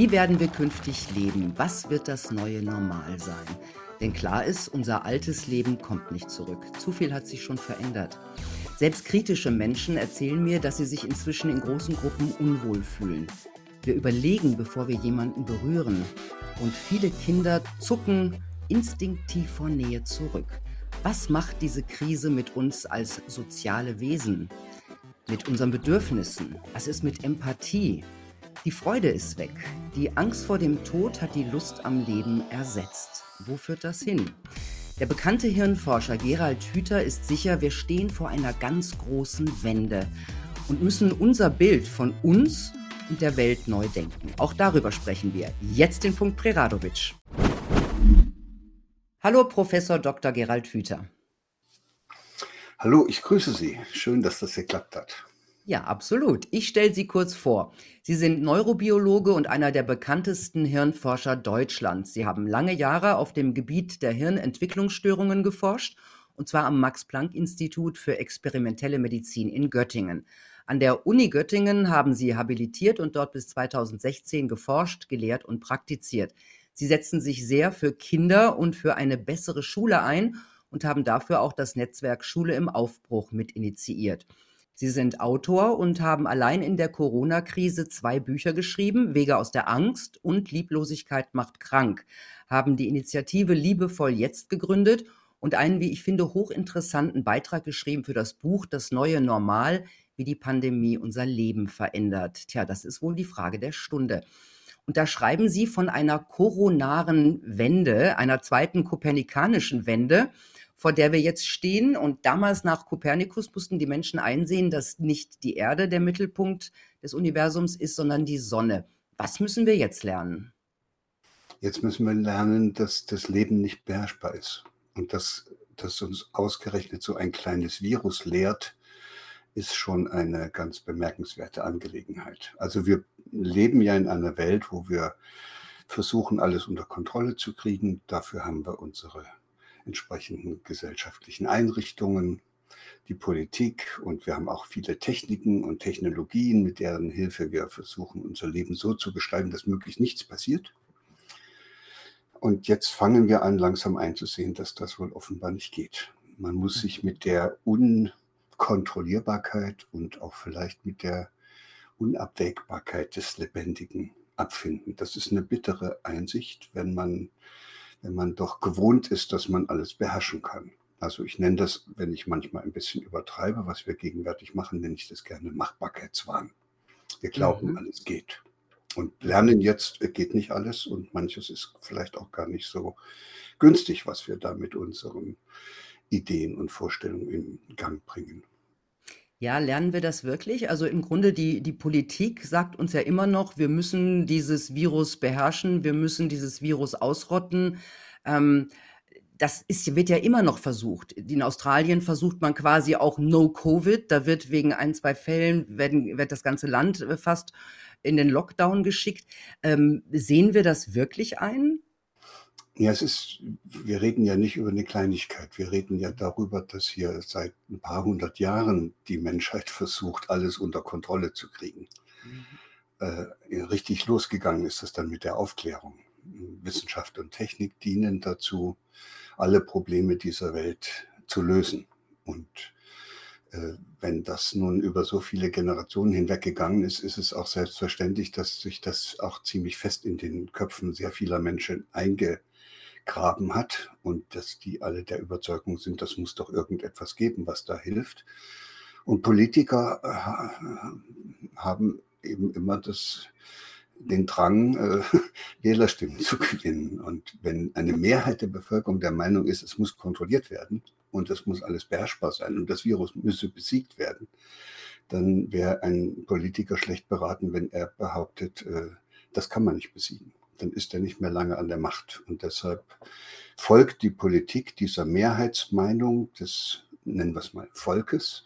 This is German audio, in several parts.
Wie werden wir künftig leben? Was wird das neue Normal sein? Denn klar ist, unser altes Leben kommt nicht zurück. Zu viel hat sich schon verändert. Selbst kritische Menschen erzählen mir, dass sie sich inzwischen in großen Gruppen unwohl fühlen. Wir überlegen, bevor wir jemanden berühren. Und viele Kinder zucken instinktiv vor Nähe zurück. Was macht diese Krise mit uns als soziale Wesen? Mit unseren Bedürfnissen? Was ist mit Empathie? Die Freude ist weg. Die Angst vor dem Tod hat die Lust am Leben ersetzt. Wo führt das hin? Der bekannte Hirnforscher Gerald Hüther ist sicher, wir stehen vor einer ganz großen Wende und müssen unser Bild von uns und der Welt neu denken. Auch darüber sprechen wir. Jetzt den Punkt Preradovic. Hallo, Professor Dr. Gerald Hüther. Hallo, ich grüße Sie. Schön, dass das geklappt hat. Ja, absolut. Ich stelle Sie kurz vor. Sie sind Neurobiologe und einer der bekanntesten Hirnforscher Deutschlands. Sie haben lange Jahre auf dem Gebiet der Hirnentwicklungsstörungen geforscht, und zwar am Max-Planck-Institut für experimentelle Medizin in Göttingen. An der Uni Göttingen haben Sie habilitiert und dort bis 2016 geforscht, gelehrt und praktiziert. Sie setzen sich sehr für Kinder und für eine bessere Schule ein und haben dafür auch das Netzwerk Schule im Aufbruch mit initiiert. Sie sind Autor und haben allein in der Corona-Krise zwei Bücher geschrieben, Wege aus der Angst und Lieblosigkeit macht krank, haben die Initiative Liebevoll jetzt gegründet und einen, wie ich finde, hochinteressanten Beitrag geschrieben für das Buch Das neue Normal, wie die Pandemie unser Leben verändert. Tja, das ist wohl die Frage der Stunde. Und da schreiben Sie von einer koronaren Wende, einer zweiten kopernikanischen Wende vor der wir jetzt stehen. Und damals nach Kopernikus mussten die Menschen einsehen, dass nicht die Erde der Mittelpunkt des Universums ist, sondern die Sonne. Was müssen wir jetzt lernen? Jetzt müssen wir lernen, dass das Leben nicht beherrschbar ist. Und dass, dass uns ausgerechnet so ein kleines Virus lehrt, ist schon eine ganz bemerkenswerte Angelegenheit. Also wir leben ja in einer Welt, wo wir versuchen, alles unter Kontrolle zu kriegen. Dafür haben wir unsere entsprechenden gesellschaftlichen Einrichtungen, die Politik und wir haben auch viele Techniken und Technologien, mit deren Hilfe wir versuchen, unser Leben so zu gestalten, dass möglichst nichts passiert. Und jetzt fangen wir an, langsam einzusehen, dass das wohl offenbar nicht geht. Man muss sich mit der Unkontrollierbarkeit und auch vielleicht mit der Unabwägbarkeit des Lebendigen abfinden. Das ist eine bittere Einsicht, wenn man wenn man doch gewohnt ist, dass man alles beherrschen kann. Also ich nenne das, wenn ich manchmal ein bisschen übertreibe, was wir gegenwärtig machen, nenne ich das gerne Machbarkeitswahn. Wir glauben, mhm. alles geht. Und lernen jetzt geht nicht alles und manches ist vielleicht auch gar nicht so günstig, was wir da mit unseren Ideen und Vorstellungen in Gang bringen. Ja, lernen wir das wirklich? Also im Grunde die, die Politik sagt uns ja immer noch, wir müssen dieses Virus beherrschen, wir müssen dieses Virus ausrotten. Ähm, das ist, wird ja immer noch versucht. In Australien versucht man quasi auch No-Covid. Da wird wegen ein, zwei Fällen, werden, wird das ganze Land äh, fast in den Lockdown geschickt. Ähm, sehen wir das wirklich ein? Ja, es ist, wir reden ja nicht über eine Kleinigkeit. Wir reden ja darüber, dass hier seit ein paar hundert Jahren die Menschheit versucht, alles unter Kontrolle zu kriegen. Mhm. Äh, richtig losgegangen ist das dann mit der Aufklärung. Wissenschaft und Technik dienen dazu, alle Probleme dieser Welt zu lösen. Und äh, wenn das nun über so viele Generationen hinweggegangen ist, ist es auch selbstverständlich, dass sich das auch ziemlich fest in den Köpfen sehr vieler Menschen einge Graben hat und dass die alle der Überzeugung sind, das muss doch irgendetwas geben, was da hilft. Und Politiker äh, haben eben immer das, den Drang, äh, Wählerstimmen zu gewinnen. Und wenn eine Mehrheit der Bevölkerung der Meinung ist, es muss kontrolliert werden und es muss alles beherrschbar sein und das Virus müsse besiegt werden, dann wäre ein Politiker schlecht beraten, wenn er behauptet, äh, das kann man nicht besiegen dann ist er nicht mehr lange an der Macht. Und deshalb folgt die Politik dieser Mehrheitsmeinung des, nennen wir es mal, Volkes.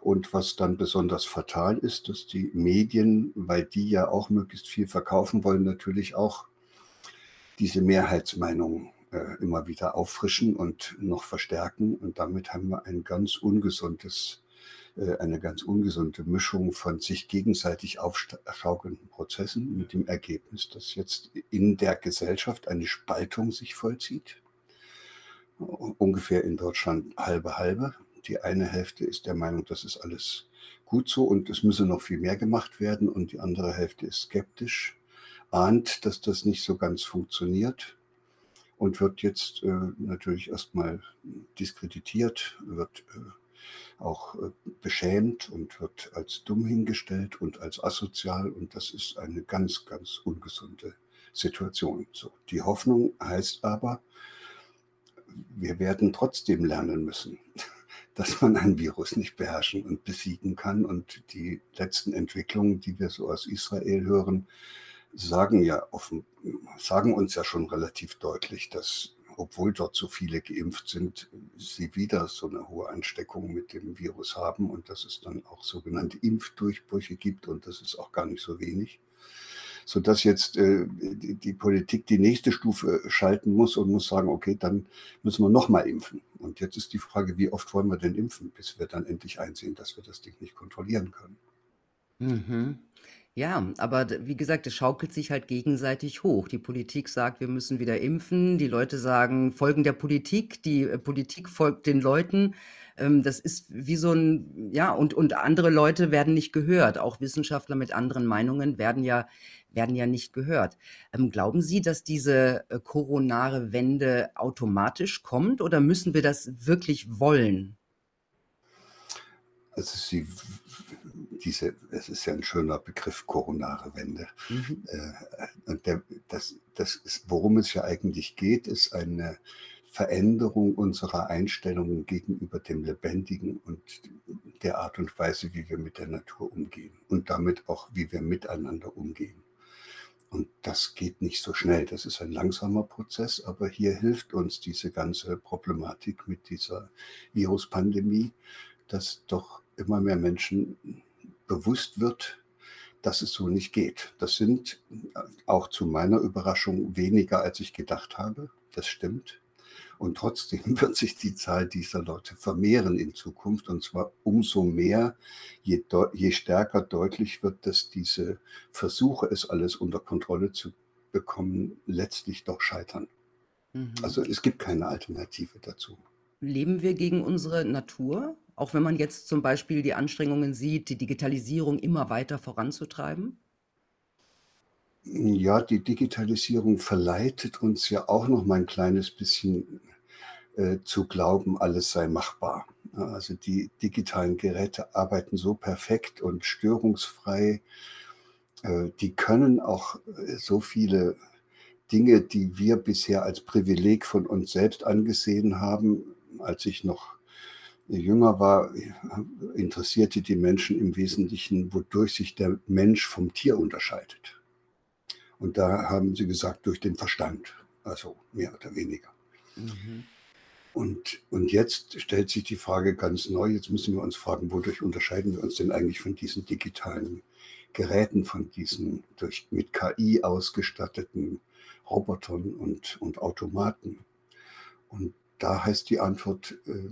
Und was dann besonders fatal ist, dass die Medien, weil die ja auch möglichst viel verkaufen wollen, natürlich auch diese Mehrheitsmeinung äh, immer wieder auffrischen und noch verstärken. Und damit haben wir ein ganz ungesundes eine ganz ungesunde Mischung von sich gegenseitig aufschaukelnden Prozessen mit dem Ergebnis, dass jetzt in der Gesellschaft eine Spaltung sich vollzieht. Ungefähr in Deutschland halbe halbe. Die eine Hälfte ist der Meinung, das ist alles gut so und es müsse noch viel mehr gemacht werden und die andere Hälfte ist skeptisch, ahnt, dass das nicht so ganz funktioniert und wird jetzt äh, natürlich erstmal diskreditiert, wird äh, auch äh, beschämt und wird als dumm hingestellt und als asozial und das ist eine ganz, ganz ungesunde Situation. So, die Hoffnung heißt aber, wir werden trotzdem lernen müssen dass man ein Virus nicht beherrschen und besiegen kann. Und die letzten Entwicklungen, die wir so aus Israel hören, sagen ja offen, sagen uns ja schon relativ deutlich, dass obwohl dort so viele geimpft sind, sie wieder so eine hohe Ansteckung mit dem Virus haben und dass es dann auch sogenannte Impfdurchbrüche gibt und das ist auch gar nicht so wenig sodass jetzt äh, die, die, Politik die nächste Stufe schalten muss und muss sagen, okay, dann müssen wir nochmal impfen. Und jetzt ist die Frage, wie oft wollen wir denn impfen, bis wir dann endlich einsehen, dass wir das Ding nicht kontrollieren können. Mhm. Ja, aber wie gesagt, es schaukelt sich halt gegenseitig hoch. Die Politik sagt, wir müssen wieder impfen. Die Leute sagen, folgen der Politik. Die äh, Politik folgt den Leuten. Ähm, das ist wie so ein, ja, und, und andere Leute werden nicht gehört. Auch Wissenschaftler mit anderen Meinungen werden ja, werden ja nicht gehört. Ähm, glauben Sie, dass diese äh, koronare Wende automatisch kommt oder müssen wir das wirklich wollen? Also sie, diese, es ist ja ein schöner Begriff, koronare Wende. Mhm. Äh, und der, das, das ist, worum es ja eigentlich geht, ist eine Veränderung unserer Einstellungen gegenüber dem Lebendigen und der Art und Weise, wie wir mit der Natur umgehen und damit auch, wie wir miteinander umgehen. Und das geht nicht so schnell. Das ist ein langsamer Prozess, aber hier hilft uns diese ganze Problematik mit dieser Viruspandemie, dass doch immer mehr Menschen bewusst wird, dass es so nicht geht. Das sind auch zu meiner Überraschung weniger, als ich gedacht habe. Das stimmt. Und trotzdem wird sich die Zahl dieser Leute vermehren in Zukunft. Und zwar umso mehr, je, je stärker deutlich wird, dass diese Versuche, es alles unter Kontrolle zu bekommen, letztlich doch scheitern. Mhm. Also es gibt keine Alternative dazu. Leben wir gegen unsere Natur? Auch wenn man jetzt zum Beispiel die Anstrengungen sieht, die Digitalisierung immer weiter voranzutreiben? Ja, die Digitalisierung verleitet uns ja auch noch mal ein kleines bisschen äh, zu glauben, alles sei machbar. Also die digitalen Geräte arbeiten so perfekt und störungsfrei. Äh, die können auch äh, so viele Dinge, die wir bisher als Privileg von uns selbst angesehen haben. Als ich noch jünger war, interessierte die Menschen im Wesentlichen, wodurch sich der Mensch vom Tier unterscheidet. Und da haben sie gesagt, durch den Verstand, also mehr oder weniger. Mhm. Und, und jetzt stellt sich die Frage ganz neu, jetzt müssen wir uns fragen, wodurch unterscheiden wir uns denn eigentlich von diesen digitalen Geräten, von diesen durch, mit KI ausgestatteten Robotern und, und Automaten. Und da heißt die Antwort, äh,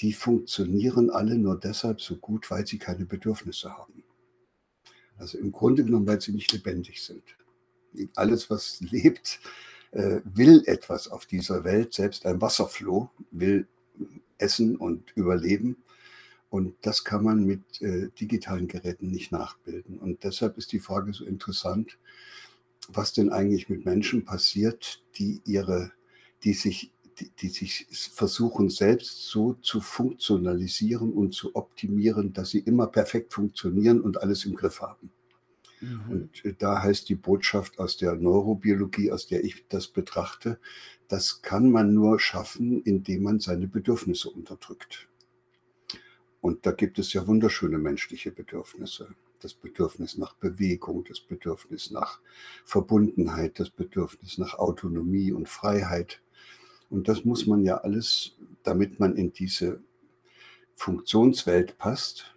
die funktionieren alle nur deshalb so gut, weil sie keine Bedürfnisse haben. Also im Grunde genommen, weil sie nicht lebendig sind. Alles, was lebt, äh, will etwas auf dieser Welt, selbst ein Wasserfloh will essen und überleben. Und das kann man mit äh, digitalen Geräten nicht nachbilden. Und deshalb ist die Frage so interessant, was denn eigentlich mit Menschen passiert, die ihre, die sich, die, die sich versuchen, selbst so zu funktionalisieren und zu optimieren, dass sie immer perfekt funktionieren und alles im Griff haben. Mhm. Und äh, da heißt die Botschaft aus der Neurobiologie, aus der ich das betrachte, das kann man nur schaffen, indem man seine Bedürfnisse unterdrückt. Und da gibt es ja wunderschöne menschliche Bedürfnisse. Das Bedürfnis nach Bewegung, das Bedürfnis nach Verbundenheit, das Bedürfnis nach Autonomie und Freiheit. Und das muss man ja alles, damit man in diese Funktionswelt passt,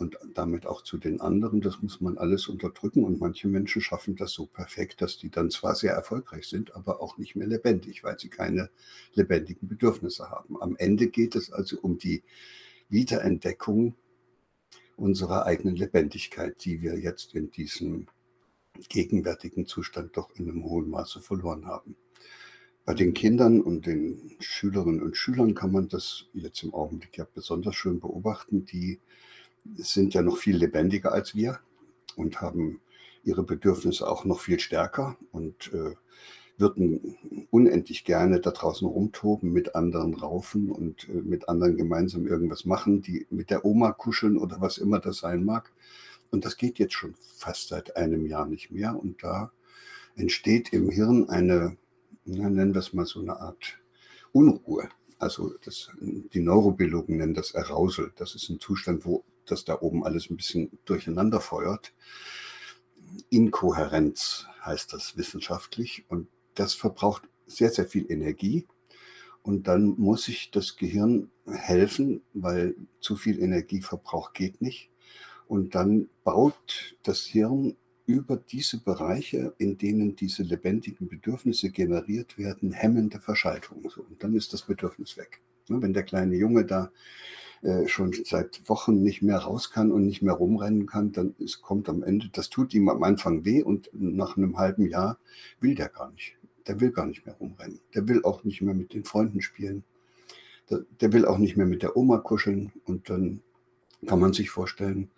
und damit auch zu den anderen. Das muss man alles unterdrücken und manche Menschen schaffen das so perfekt, dass die dann zwar sehr erfolgreich sind, aber auch nicht mehr lebendig, weil sie keine lebendigen Bedürfnisse haben. Am Ende geht es also um die Wiederentdeckung unserer eigenen Lebendigkeit, die wir jetzt in diesem gegenwärtigen Zustand doch in einem hohen Maße verloren haben. Bei den Kindern und den Schülerinnen und Schülern kann man das jetzt im Augenblick ja besonders schön beobachten. Die sind ja noch viel lebendiger als wir und haben ihre Bedürfnisse auch noch viel stärker und äh, würden unendlich gerne da draußen rumtoben, mit anderen raufen und äh, mit anderen gemeinsam irgendwas machen, die mit der Oma kuscheln oder was immer das sein mag. Und das geht jetzt schon fast seit einem Jahr nicht mehr. Und da entsteht im Hirn eine, nennen wir es mal so eine Art Unruhe. Also das, die Neurobiologen nennen das Arousal. Das ist ein Zustand, wo das da oben alles ein bisschen durcheinander feuert. Inkohärenz heißt das wissenschaftlich. Und das verbraucht sehr, sehr viel Energie. Und dann muss sich das Gehirn helfen, weil zu viel Energieverbrauch geht nicht. Und dann baut das Hirn über diese Bereiche, in denen diese lebendigen Bedürfnisse generiert werden, hemmende Verschaltungen. Und dann ist das Bedürfnis weg. Ne, wenn der kleine Junge da äh, schon seit Wochen nicht mehr raus kann und nicht mehr rumrennen kann, dann ist, kommt am Ende, das tut ihm am Anfang weh und nach einem halben Jahr will der gar nicht. Der will gar nicht mehr rumrennen. Der will auch nicht mehr mit den Freunden spielen. Der, der will auch nicht mehr mit der Oma kuscheln. Und dann kann man sich vorstellen,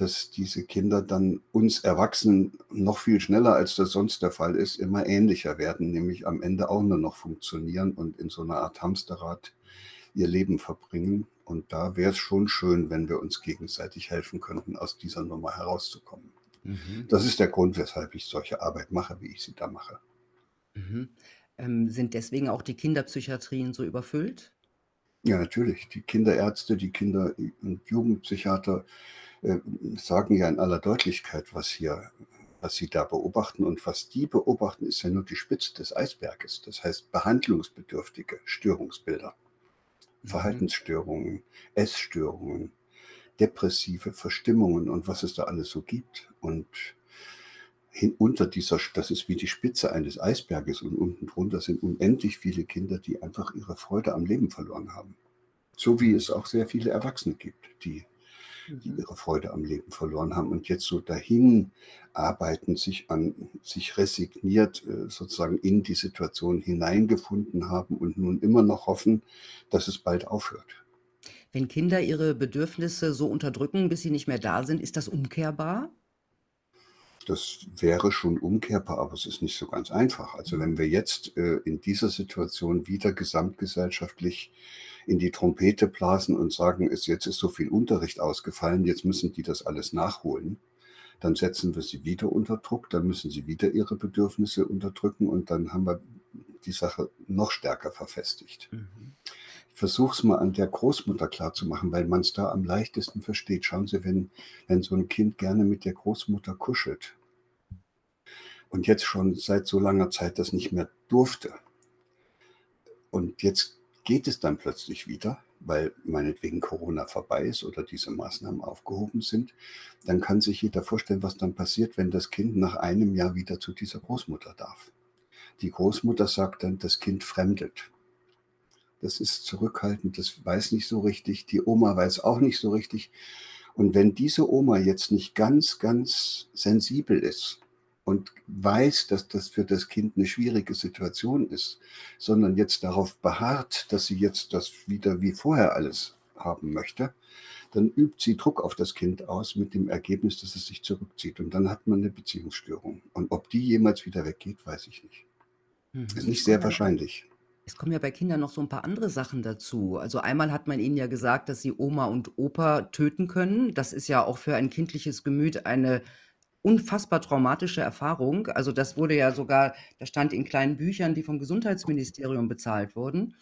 dass diese Kinder dann uns Erwachsenen noch viel schneller, als das sonst der Fall ist, immer ähnlicher werden, nämlich am Ende auch nur noch funktionieren und in so einer Art Hamsterrad ihr Leben verbringen. Und da wäre es schon schön, wenn wir uns gegenseitig helfen könnten, aus dieser Nummer herauszukommen. Mhm. Das ist der Grund, weshalb ich solche Arbeit mache, wie ich sie da mache. Mhm. Ähm, sind deswegen auch die Kinderpsychiatrien so überfüllt? Ja, natürlich. Die Kinderärzte, die Kinder- und Jugendpsychiater sagen ja in aller Deutlichkeit, was hier, was sie da beobachten. Und was die beobachten, ist ja nur die Spitze des Eisberges. Das heißt behandlungsbedürftige Störungsbilder, mhm. Verhaltensstörungen, Essstörungen, depressive Verstimmungen und was es da alles so gibt. Und hin, unter dieser, das ist wie die Spitze eines Eisberges und unten drunter sind unendlich viele Kinder, die einfach ihre Freude am Leben verloren haben. So wie es auch sehr viele Erwachsene gibt, die, die mhm. ihre Freude am Leben verloren haben und jetzt so dahin arbeiten, sich an, sich resigniert äh, sozusagen in die Situation hineingefunden haben und nun immer noch hoffen, dass es bald aufhört. Wenn Kinder ihre Bedürfnisse so unterdrücken, bis sie nicht mehr da sind, ist das umkehrbar? Das wäre schon umkehrbar, aber es ist nicht so ganz einfach. Also wenn wir jetzt äh, in dieser Situation wieder gesamtgesellschaftlich in die Trompete blasen und sagen, es, jetzt ist so viel Unterricht ausgefallen, jetzt müssen die das alles nachholen, dann setzen wir sie wieder unter Druck, dann müssen sie wieder ihre Bedürfnisse unterdrücken und dann haben wir die Sache noch stärker verfestigt. Mhm. Ich versuche es mal an der Großmutter klarzumachen, weil man es da am leichtesten versteht. Schauen Sie, wenn, wenn so ein Kind gerne mit der Großmutter kuschelt und jetzt schon seit so langer Zeit das nicht mehr durfte und jetzt geht es dann plötzlich wieder, weil meinetwegen Corona vorbei ist oder diese Maßnahmen aufgehoben sind, dann kann sich jeder vorstellen, was dann passiert, wenn das Kind nach einem Jahr wieder zu dieser Großmutter darf. Die Großmutter sagt dann, das Kind fremdet das ist zurückhaltend, das weiß nicht so richtig, die Oma weiß auch nicht so richtig. Und wenn diese Oma jetzt nicht ganz, ganz sensibel ist und weiß, dass das für das Kind eine schwierige Situation ist, sondern jetzt darauf beharrt, dass sie jetzt das wieder wie vorher alles haben möchte, dann übt sie Druck auf das Kind aus mit dem Ergebnis, dass es sich zurückzieht. Und dann hat man eine Beziehungsstörung. Und ob die jemals wieder weggeht, weiß ich nicht. Mhm. Ist nicht sehr wahrscheinlich. Es kommen ja bei Kindern noch so ein paar andere Sachen dazu. Also einmal hat man ihnen ja gesagt, dass sie Oma und Opa töten können. Das ist ja auch für ein kindliches Gemüt eine unfassbar traumatische Erfahrung. Also das wurde ja sogar, das stand in kleinen Büchern, die vom Gesundheitsministerium bezahlt wurden.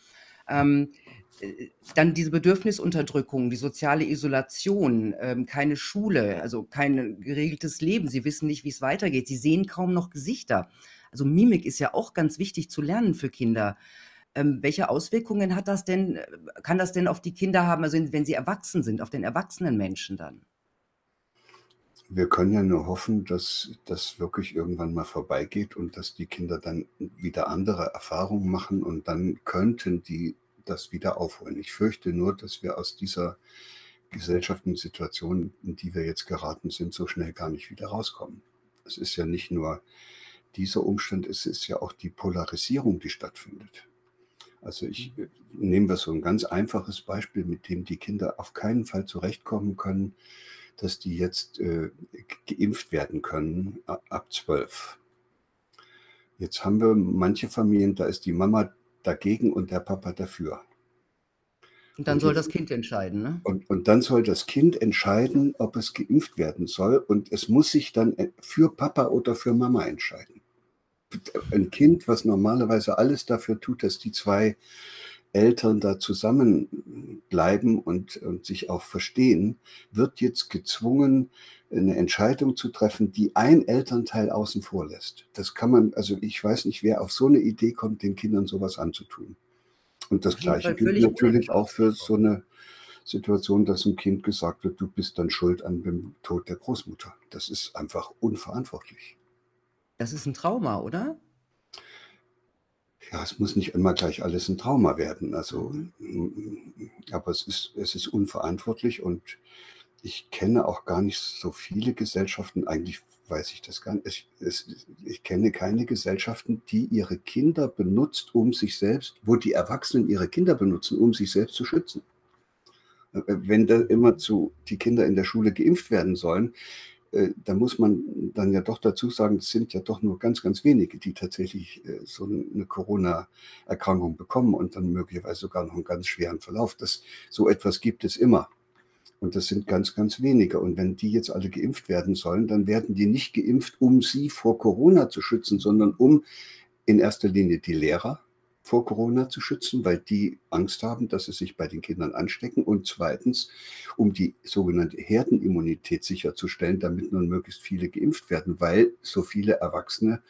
Ähm, äh, dann diese Bedürfnisunterdrückung, die soziale Isolation, ähm, keine Schule, also kein geregeltes Leben. Sie wissen nicht, wie es weitergeht. Sie sehen kaum noch Gesichter. Also Mimik ist ja auch ganz wichtig zu lernen für Kinder. Ähm, welche Auswirkungen hat das denn, äh, kann das denn auf die Kinder haben, also wenn sie erwachsen sind, auf den erwachsenen Menschen dann? Wir können ja nur hoffen, dass das wirklich irgendwann mal vorbeigeht und dass die Kinder dann wieder andere Erfahrungen machen und dann könnten die das wieder aufholen. Ich fürchte nur, dass wir aus dieser Gesellschaften, Situationen, in die wir jetzt geraten sind, so schnell gar nicht wieder rauskommen. Es ist ja nicht nur dieser Umstand, es ist ja auch die Polarisierung, die stattfindet. Also ich äh, nehme wir so ein ganz einfaches Beispiel, mit dem die Kinder auf keinen Fall zurechtkommen können, dass die jetzt äh, geimpft werden können ab zwölf. Jetzt haben wir manche Familien, da ist die Mama dagegen und der Papa dafür. Und dann und soll jetzt, das Kind entscheiden, ne? Und, und dann soll das Kind entscheiden, ob es geimpft werden soll. Und es muss sich dann äh, für Papa oder für Mama entscheiden. Ein Kind, was normalerweise alles dafür tut, dass die zwei Eltern da zusammenbleiben und, und sich auch verstehen, wird jetzt gezwungen, eine Entscheidung zu treffen, die ein Elternteil außen vor lässt. Das kann man, also ich weiß nicht, wer auf so eine Idee kommt, den Kindern sowas anzutun. Und das Gleiche gilt natürlich auch für so eine Situation, dass ein Kind gesagt wird, du bist dann schuld an dem Tod der Großmutter. Das ist einfach unverantwortlich. Das ist ein Trauma, oder? Ja, es muss nicht immer gleich alles ein Trauma werden. Also, mhm. aber es ist, es ist unverantwortlich und ich kenne auch gar nicht so viele Gesellschaften, eigentlich weiß ich das gar nicht. Ich, es, ich kenne keine Gesellschaften, die ihre Kinder benutzt, um sich selbst, wo die Erwachsenen ihre Kinder benutzen, um sich selbst zu schützen. Äh, wenn da immer zu die Kinder in der Schule geimpft werden sollen, äh, da muss man dann ja doch dazu sagen, es sind ja doch nur ganz, ganz wenige, die tatsächlich äh, so eine Corona-Erkrankung bekommen und dann möglicherweise sogar noch einen ganz schweren Verlauf. Das, so etwas gibt es immer. Und das sind ganz, ganz wenige. Und wenn die jetzt alle geimpft werden sollen, dann werden die nicht geimpft, um sie vor Corona zu schützen, sondern um in erster Linie die Lehrer vor Corona zu schützen, weil die Angst haben, dass sie sich bei den Kindern anstecken. Und zweitens, um die sogenannte Herdenimmunität sicherzustellen, damit nun möglichst viele geimpft werden, weil so viele Erwachsene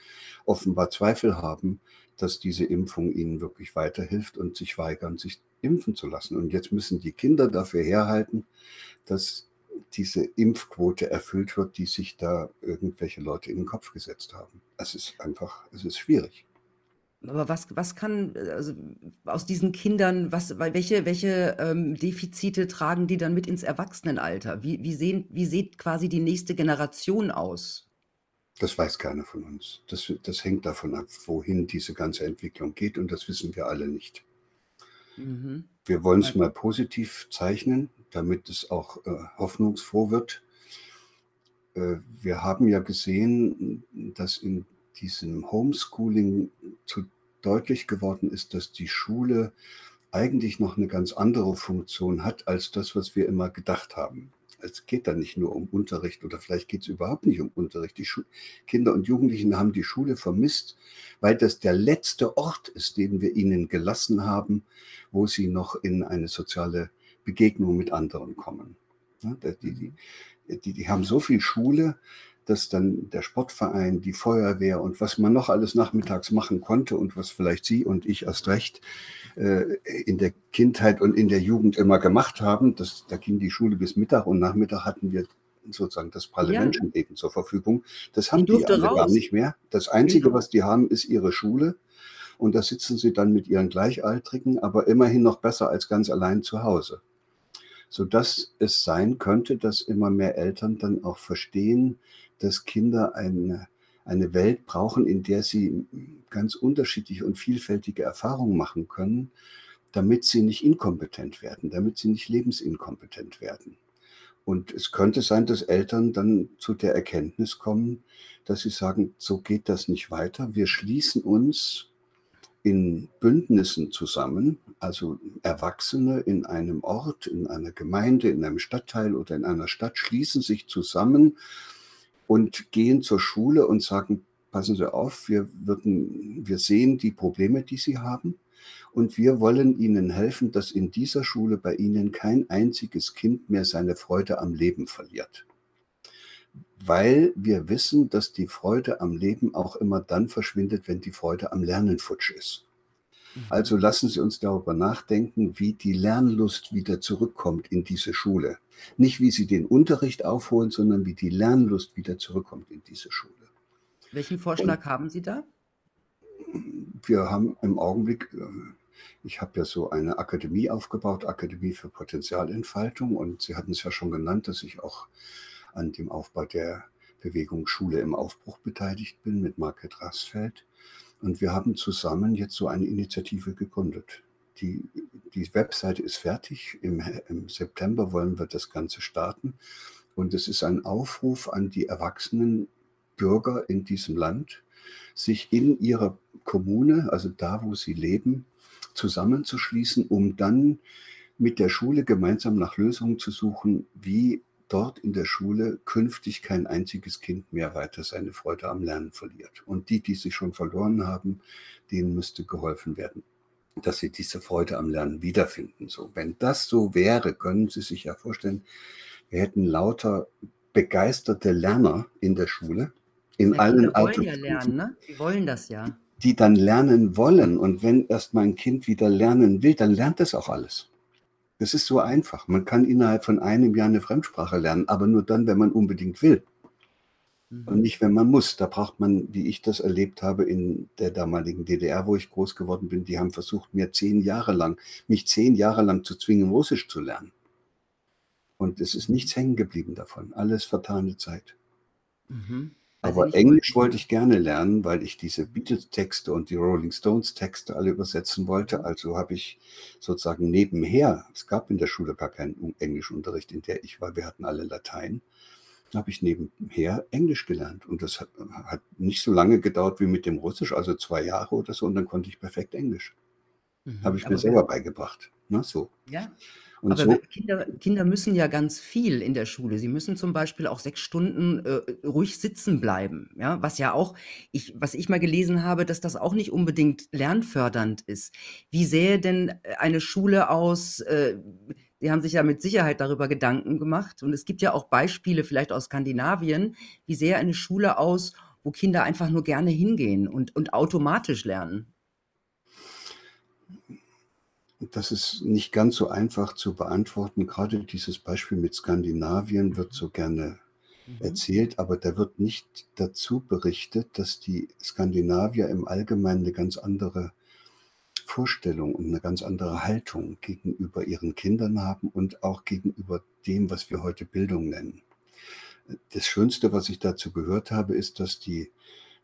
offenbar Zweifel haben, dass diese Impfung ihnen wirklich weiterhilft und sich weigern, sich impfen zu lassen. Und jetzt müssen die Kinder dafür herhalten, dass diese Impfquote erfüllt wird, die sich da irgendwelche Leute in den Kopf gesetzt haben. Es ist einfach, es ist schwierig. Aber was, was kann also aus diesen Kindern, was, welche, welche ähm, Defizite tragen die dann mit ins Erwachsenenalter? Wie, wie, sehen, wie sieht quasi die nächste Generation aus? Das weiß keiner von uns. Das, das hängt davon ab, wohin diese ganze Entwicklung geht und das wissen wir alle nicht. Mhm. Wir wollen es mal positiv zeichnen, damit es auch äh, hoffnungsfroh wird. Äh, wir haben ja gesehen, dass in diesem Homeschooling zu deutlich geworden ist, dass die Schule eigentlich noch eine ganz andere Funktion hat als das, was wir immer gedacht haben. Es geht da nicht nur um Unterricht oder vielleicht geht es überhaupt nicht um Unterricht. Die Schu Kinder und Jugendlichen haben die Schule vermisst, weil das der letzte Ort ist, den wir ihnen gelassen haben, wo sie noch in eine soziale Begegnung mit anderen kommen. Die, die, die, die haben so viel Schule, dass dann der Sportverein, die Feuerwehr und was man noch alles nachmittags machen konnte und was vielleicht Sie und ich erst recht äh, in der Kindheit und in der Jugend immer gemacht haben, das, da ging die Schule bis Mittag und Nachmittag hatten wir sozusagen das Parlament ja. schon eben zur Verfügung. Das haben die alle raus. gar nicht mehr. Das Einzige, was die haben, ist ihre Schule. Und da sitzen sie dann mit ihren Gleichaltrigen, aber immerhin noch besser als ganz allein zu Hause. Sodass es sein könnte, dass immer mehr Eltern dann auch verstehen, dass Kinder eine, eine Welt brauchen, in der sie ganz unterschiedliche und vielfältige Erfahrungen machen können, damit sie nicht inkompetent werden, damit sie nicht lebensinkompetent werden. Und es könnte sein, dass Eltern dann zu der Erkenntnis kommen, dass sie sagen, so geht das nicht weiter. Wir schließen uns in Bündnissen zusammen, also Erwachsene in einem Ort, in einer Gemeinde, in einem Stadtteil oder in einer Stadt schließen sich zusammen und gehen zur Schule und sagen, passen Sie auf, wir, würden, wir sehen die Probleme, die Sie haben und wir wollen Ihnen helfen, dass in dieser Schule bei Ihnen kein einziges Kind mehr seine Freude am Leben verliert. Weil wir wissen, dass die Freude am Leben auch immer dann verschwindet, wenn die Freude am Lernen futsch ist. Mhm. Also lassen Sie uns darüber nachdenken, wie die Lernlust wieder zurückkommt in diese Schule. Nicht wie Sie den Unterricht aufholen, sondern wie die Lernlust wieder zurückkommt in diese Schule. Welchen Vorschlag Und haben Sie da? Wir haben im Augenblick äh, ich habe ja so eine Akademie aufgebaut, Akademie für Potenzialentfaltung. Und Sie hatten es ja schon genannt, dass ich auch an dem Aufbau der Bewegung Schule im Aufbruch beteiligt bin mit Margret Rassfeld. Und wir haben zusammen jetzt so eine Initiative gegründet. Die, die Webseite ist fertig. Im, Im September wollen wir das Ganze starten. Und es ist ein Aufruf an die erwachsenen Bürger in diesem Land, sich in ihrer Kommune, also da, wo sie leben, zusammenzuschließen, um dann mit der Schule gemeinsam nach Lösungen zu suchen, wie dort in der Schule künftig kein einziges Kind mehr weiter seine Freude am Lernen verliert. Und die, die sie schon verloren haben, denen müsste geholfen werden, dass sie diese Freude am Lernen wiederfinden. So, wenn das so wäre, können Sie sich ja vorstellen, wir hätten lauter begeisterte Lerner in der Schule, in ja, allen Altersstufen. Ja lernen, ne? Die wollen das ja die dann lernen wollen. Und wenn erst mal ein Kind wieder lernen will, dann lernt es auch alles. Das ist so einfach. Man kann innerhalb von einem Jahr eine Fremdsprache lernen, aber nur dann, wenn man unbedingt will. Mhm. Und nicht, wenn man muss. Da braucht man, wie ich das erlebt habe in der damaligen DDR, wo ich groß geworden bin, die haben versucht, mir zehn Jahre lang, mich zehn Jahre lang zu zwingen, Russisch zu lernen. Und es ist nichts hängen geblieben davon. Alles vertane Zeit. Mhm. Aber Englisch wollte ich gerne lernen, weil ich diese Beatles-Texte und die Rolling Stones-Texte alle übersetzen wollte. Mhm. Also habe ich sozusagen nebenher, es gab in der Schule gar keinen Englischunterricht, in der ich war, wir hatten alle Latein, habe ich nebenher Englisch gelernt. Und das hat, hat, nicht so lange gedauert wie mit dem Russisch, also zwei Jahre oder so, und dann konnte ich perfekt Englisch. Mhm. Habe ich mir selber beigebracht. Ne, so. Ja, und Aber so Kinder, Kinder müssen ja ganz viel in der Schule. Sie müssen zum Beispiel auch sechs Stunden äh, ruhig sitzen bleiben. Ja, was ja auch, ich, was ich mal gelesen habe, dass das auch nicht unbedingt lernfördernd ist. Wie sähe denn eine Schule aus? Äh, Sie haben sich ja mit Sicherheit darüber Gedanken gemacht. Und es gibt ja auch Beispiele, vielleicht aus Skandinavien, wie sähe eine Schule aus, wo Kinder einfach nur gerne hingehen und, und automatisch lernen? Das ist nicht ganz so einfach zu beantworten. Gerade dieses Beispiel mit Skandinavien wird so gerne mhm. erzählt, aber da wird nicht dazu berichtet, dass die Skandinavier im Allgemeinen eine ganz andere Vorstellung und eine ganz andere Haltung gegenüber ihren Kindern haben und auch gegenüber dem, was wir heute Bildung nennen. Das Schönste, was ich dazu gehört habe, ist, dass die,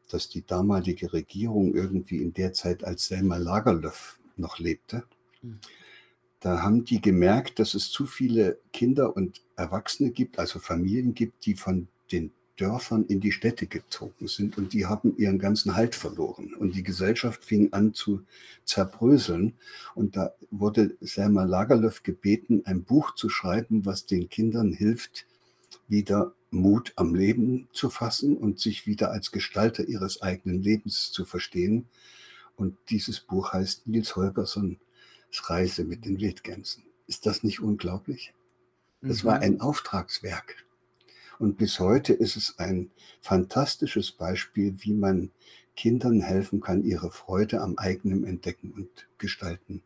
dass die damalige Regierung irgendwie in der Zeit, als Selma Lagerlöf noch lebte, da haben die gemerkt, dass es zu viele Kinder und Erwachsene gibt, also Familien gibt, die von den Dörfern in die Städte gezogen sind und die haben ihren ganzen Halt verloren. Und die Gesellschaft fing an zu zerbröseln. Und da wurde Selma Lagerlöf gebeten, ein Buch zu schreiben, was den Kindern hilft, wieder Mut am Leben zu fassen und sich wieder als Gestalter ihres eigenen Lebens zu verstehen. Und dieses Buch heißt Nils Holgersson, Reise mit den Wildgänsen. Ist das nicht unglaublich? Das mhm. war ein Auftragswerk. Und bis heute ist es ein fantastisches Beispiel, wie man Kindern helfen kann, ihre Freude am eigenen Entdecken und Gestalten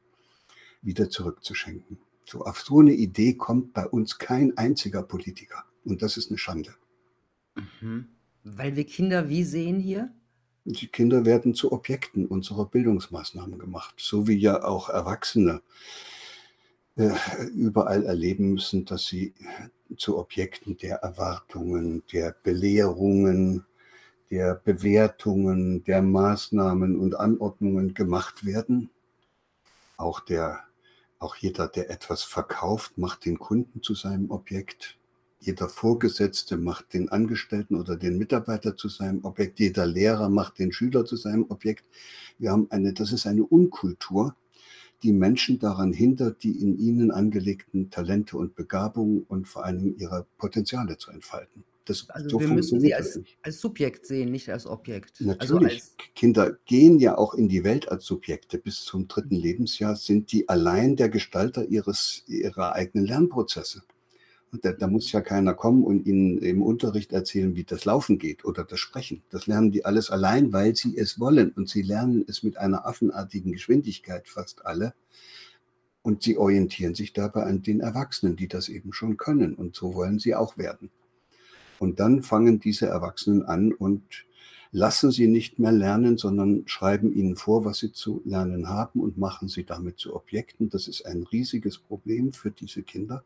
wieder zurückzuschenken. So auf so eine Idee kommt bei uns kein einziger Politiker. Und das ist eine Schande. Mhm. Weil wir Kinder wie sehen hier? Die Kinder werden zu Objekten unserer Bildungsmaßnahmen gemacht, so wie ja auch Erwachsene äh, überall erleben müssen, dass sie zu Objekten der Erwartungen, der Belehrungen, der Bewertungen, der Maßnahmen und Anordnungen gemacht werden. Auch, der, auch jeder, der etwas verkauft, macht den Kunden zu seinem Objekt. Jeder Vorgesetzte macht den Angestellten oder den Mitarbeiter zu seinem Objekt. Jeder Lehrer macht den Schüler zu seinem Objekt. Wir haben eine, das ist eine Unkultur, die Menschen daran hindert, die in ihnen angelegten Talente und Begabungen und vor allem ihre Potenziale zu entfalten. Das, also so wir müssen sie als, als, Subjekt sehen, nicht als Objekt. Also Natürlich. Also als Kinder gehen ja auch in die Welt als Subjekte. Bis zum dritten Lebensjahr sind die allein der Gestalter ihres, ihrer eigenen Lernprozesse. Da, da, muss ja keiner kommen und ihnen im Unterricht erzählen, wie das Laufen geht oder das Sprechen. Das lernen die alles allein, weil sie es wollen. Und sie lernen es mit einer affenartigen Geschwindigkeit, fast alle. Und sie orientieren sich dabei an den Erwachsenen, die das eben schon können. Und so wollen sie auch werden. Und dann fangen diese Erwachsenen an und lassen sie nicht mehr lernen, sondern schreiben ihnen vor, was sie zu lernen haben und machen sie damit zu Objekten. Das ist ein riesiges Problem für diese Kinder.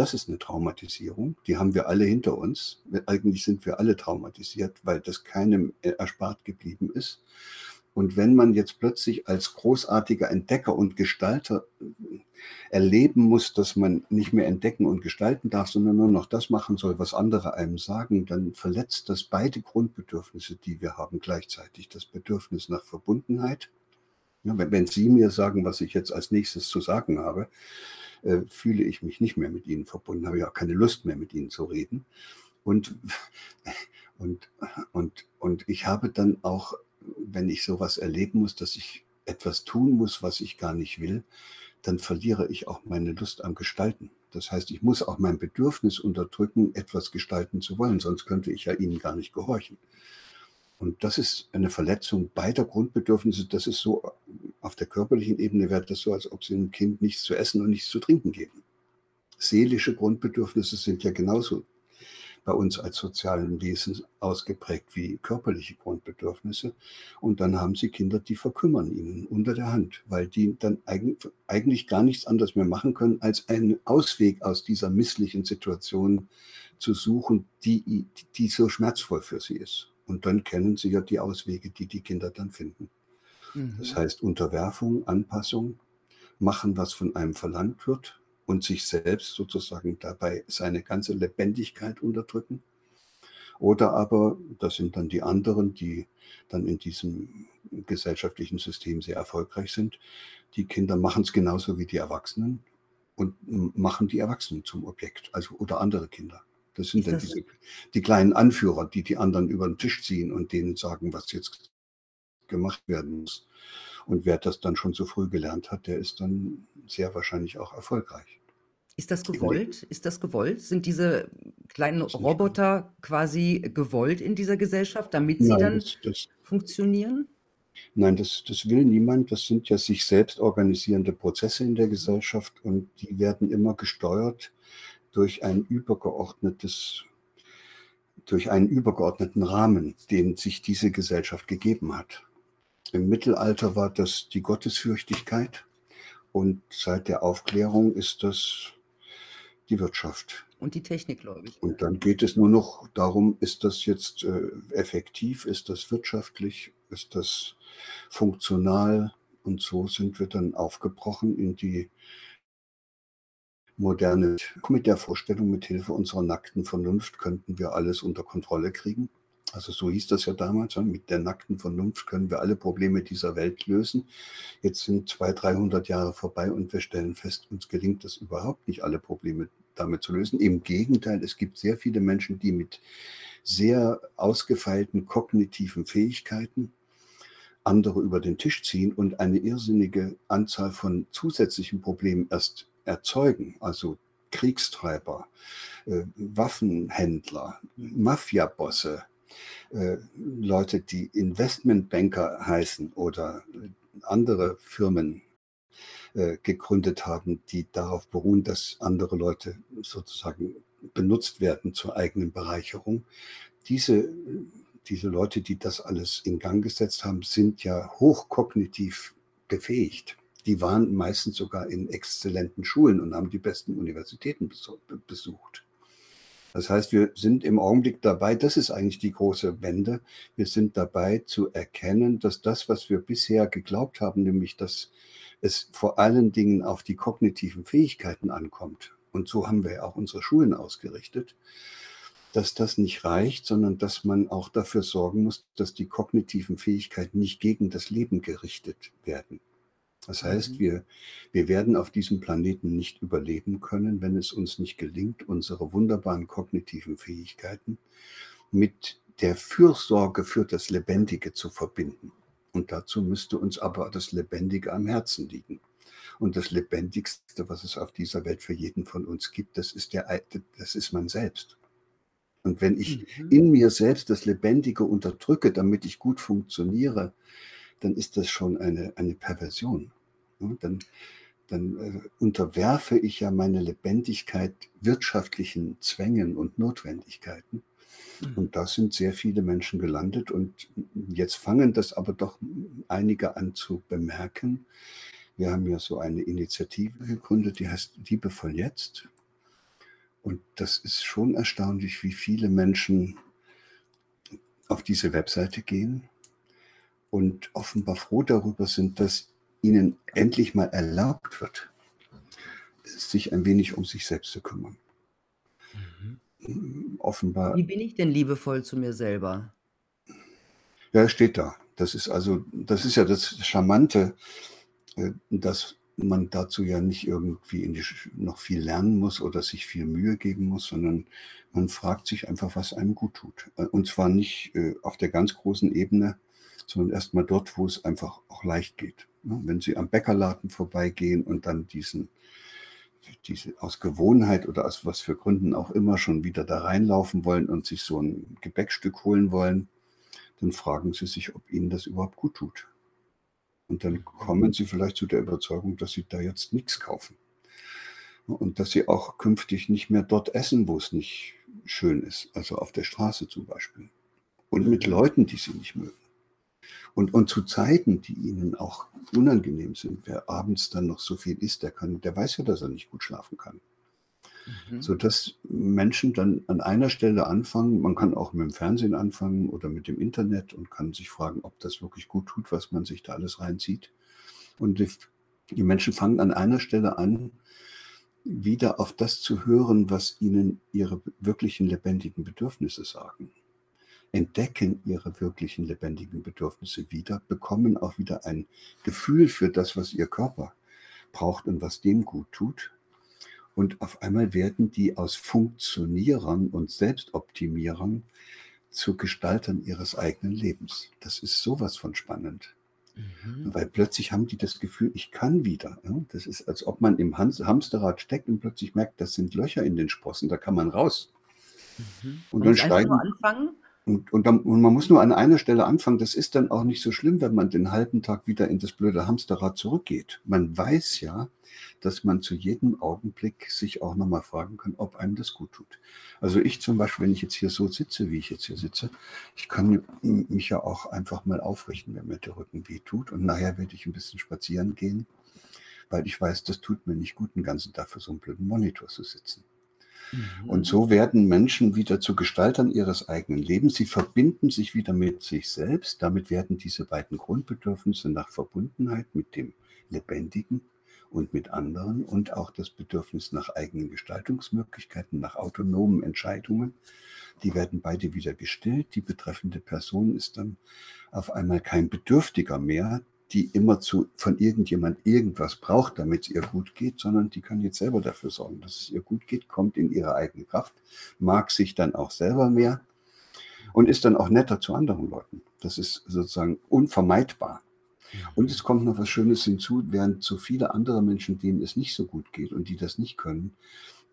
Das ist eine Traumatisierung. Die haben wir alle hinter uns. Eigentlich sind wir alle traumatisiert, weil das keinem erspart geblieben ist. Und wenn man jetzt plötzlich als großartiger Entdecker und Gestalter erleben muss, dass man nicht mehr entdecken und gestalten darf, sondern nur noch das machen soll, was andere einem sagen, dann verletzt das beide Grundbedürfnisse, die wir haben gleichzeitig. Das Bedürfnis nach Verbundenheit. Ja, wenn, wenn, Sie mir sagen, was ich jetzt als nächstes zu sagen habe, äh, fühle ich mich nicht mehr mit Ihnen verbunden, habe ja auch keine Lust mehr mit Ihnen zu reden. Und, und, und, und ich habe dann auch, wenn ich sowas erleben muss, dass ich etwas tun muss, was ich gar nicht will, dann verliere ich auch meine Lust am Gestalten. Das heißt, ich muss auch mein Bedürfnis unterdrücken, etwas gestalten zu wollen, sonst könnte ich ja ihnen gar nicht gehorchen. Und das ist eine Verletzung beider Grundbedürfnisse. Das ist so, auf der körperlichen Ebene wäre das so, als ob sie einem Kind nichts zu essen und nichts zu trinken geben. Seelische Grundbedürfnisse sind ja genauso bei uns als sozialen Wesen ausgeprägt wie körperliche Grundbedürfnisse. Und dann haben sie Kinder, die verkümmern ihnen unter der Hand, weil die dann eigentlich gar nichts anderes mehr machen können, als einen Ausweg aus dieser misslichen Situation zu suchen, die, die so schmerzvoll für sie ist. Und dann kennen sie ja die Auswege, die die Kinder dann finden. Mhm. Das heißt Unterwerfung, Anpassung, machen, was von einem verlangt wird, und sich selbst sozusagen dabei seine ganze Lebendigkeit unterdrücken. Oder aber, das sind dann die anderen, die dann in diesem gesellschaftlichen System sehr erfolgreich sind. Die Kinder machen es genauso wie die Erwachsenen und machen die Erwachsenen zum Objekt, also oder andere Kinder. Das sind dann diese, die kleinen Anführer, die die anderen über den Tisch ziehen und denen sagen, was jetzt gemacht werden muss. Und wer das dann schon so früh gelernt hat, der ist dann sehr wahrscheinlich auch erfolgreich. Ist das gewollt? Ist das gewollt? Sind diese kleinen Roboter quasi gewollt in dieser Gesellschaft, damit sie Nein, dann das, das, funktionieren? nein, das, das will niemand. Das sind ja sich selbst organisierende Prozesse in der Gesellschaft und die werden immer gesteuert durch ein übergeordnetes, durch einen übergeordneten Rahmen, den sich diese Gesellschaft gegeben hat. Im Mittelalter war das die Gottesfürchtigkeit und seit der Aufklärung ist das die Wirtschaft. Und die Technik, glaube ich. Und dann geht es nur noch darum, ist das jetzt äh, effektiv, ist das wirtschaftlich, ist das funktional? Und so sind wir dann aufgebrochen in die moderne, mit der Vorstellung, mit Hilfe unserer nackten Vernunft könnten wir alles unter Kontrolle kriegen. Also so hieß das ja damals, mit der nackten Vernunft können wir alle Probleme dieser Welt lösen. Jetzt sind 200, 300 Jahre vorbei und wir stellen fest, uns gelingt es überhaupt nicht, alle Probleme damit zu lösen. Im Gegenteil, es gibt sehr viele Menschen, die mit sehr ausgefeilten kognitiven Fähigkeiten andere über den Tisch ziehen und eine irrsinnige Anzahl von zusätzlichen Problemen erst erzeugen. Also Kriegstreiber, äh, Waffenhändler, Mafiabosse, äh, Leute, die Investmentbanker heißen oder andere Firmen äh, gegründet haben, die darauf beruhen, dass andere Leute sozusagen benutzt werden zur eigenen Bereicherung. Diese, diese Leute, die das alles in Gang gesetzt haben, sind ja hochkognitiv befähigt. Die waren meistens sogar in exzellenten Schulen und haben die besten Universitäten besucht. Das heißt, wir sind im Augenblick dabei, das ist eigentlich die große Wende, wir sind dabei zu erkennen, dass das, was wir bisher geglaubt haben, nämlich dass es vor allen Dingen auf die kognitiven Fähigkeiten ankommt, und so haben wir ja auch unsere Schulen ausgerichtet, dass das nicht reicht, sondern dass man auch dafür sorgen muss, dass die kognitiven Fähigkeiten nicht gegen das Leben gerichtet werden. Das heißt, mhm. wir, wir werden auf diesem Planeten nicht überleben können, wenn es uns nicht gelingt, unsere wunderbaren kognitiven Fähigkeiten mit der Fürsorge für das Lebendige zu verbinden. Und dazu müsste uns aber das Lebendige am Herzen liegen. Und das Lebendigste, was es auf dieser Welt für jeden von uns gibt, das ist, der, das ist man selbst. Und wenn ich mhm. in mir selbst das Lebendige unterdrücke, damit ich gut funktioniere, dann ist das schon eine, eine Perversion. Dann, dann äh, unterwerfe ich ja meine Lebendigkeit wirtschaftlichen Zwängen und Notwendigkeiten. Mhm. Und da sind sehr viele Menschen gelandet und jetzt fangen das aber doch einige an zu bemerken. Wir haben ja so eine Initiative gegründet, die heißt Liebevoll Jetzt. Und das ist schon erstaunlich, wie viele Menschen auf diese Webseite gehen und offenbar froh darüber sind, dass ihnen endlich mal erlaubt wird, sich ein wenig um sich selbst zu kümmern. Mhm. Offenbar. Wie bin ich denn liebevoll zu mir selber? Ja, steht da. Das ist also, das ist ja das Charmante, äh, dass man dazu ja nicht irgendwie die, noch viel lernen muss oder sich viel Mühe geben muss, sondern man fragt sich einfach, was einem gut tut. Äh, und zwar nicht äh, auf der ganz großen Ebene, sondern erstmal dort, wo es einfach auch leicht geht. Ne? Wenn Sie am Bäckerladen vorbeigehen und dann diesen, diese aus Gewohnheit oder aus was für Gründen auch immer schon wieder da reinlaufen wollen und sich so ein Gebäckstück holen wollen, dann fragen Sie sich, ob Ihnen das überhaupt gut tut. Und dann kommen Sie vielleicht zu der Überzeugung, dass Sie da jetzt nichts kaufen. Und dass Sie auch künftig nicht mehr dort essen, wo es nicht schön ist, also auf der Straße zum Beispiel. Und mit Leuten, die Sie nicht mögen. Und, und zu Zeiten, die ihnen auch unangenehm sind, wer abends dann noch so viel isst, der, kann, der weiß ja, dass er nicht gut schlafen kann. Mhm. Sodass Menschen dann an einer Stelle anfangen, man kann auch mit dem Fernsehen anfangen oder mit dem Internet und kann sich fragen, ob das wirklich gut tut, was man sich da alles reinzieht. Und die, die Menschen fangen an einer Stelle an, wieder auf das zu hören, was ihnen ihre wirklichen lebendigen Bedürfnisse sagen entdecken ihre wirklichen lebendigen Bedürfnisse wieder, bekommen auch wieder ein Gefühl für das, was ihr Körper braucht und was dem gut tut. Und auf einmal werden die aus Funktionierern und Selbstoptimierern zu Gestaltern ihres eigenen Lebens. Das ist sowas von spannend. Mhm. Weil plötzlich haben die das Gefühl, ich kann wieder. Das ist, als ob man im Hamsterrad steckt und plötzlich merkt, das sind Löcher in den Sprossen, da kann man raus. Mhm. Und, und dann steigen. Anfangen und, und, dann, und, man muss nur an einer Stelle anfangen. Das ist dann auch nicht so schlimm, wenn man den halben Tag wieder in das blöde Hamsterrad zurückgeht. Man weiß ja, dass man zu jedem Augenblick sich auch nochmal fragen kann, ob einem das gut tut. Also ich zum Beispiel, wenn ich jetzt hier so sitze, wie ich jetzt hier sitze, ich kann mich ja auch einfach mal aufrichten, wenn mir der Rücken weh tut. Und nachher werde ich ein bisschen spazieren gehen, weil ich weiß, das tut mir nicht gut, den ganzen Tag für so einen blöden Monitor zu sitzen. Und mhm. so werden Menschen wieder zu Gestaltern ihres eigenen Lebens. Sie verbinden sich wieder mit sich selbst. Damit werden diese beiden Grundbedürfnisse nach Verbundenheit mit dem Lebendigen und mit anderen und auch das Bedürfnis nach eigenen Gestaltungsmöglichkeiten, nach autonomen Entscheidungen, die werden beide wieder gestillt. Die betreffende Person ist dann auf einmal kein Bedürftiger mehr, die immer zu, von irgendjemand irgendwas braucht, damit es ihr gut geht, sondern die kann jetzt selber dafür sorgen, dass es ihr gut geht, kommt in ihre eigene Kraft, mag sich dann auch selber mehr und ist dann auch netter zu anderen Leuten. Das ist sozusagen unvermeidbar. Und es kommt noch was Schönes hinzu, während so viele andere Menschen, denen es nicht so gut geht und die das nicht können,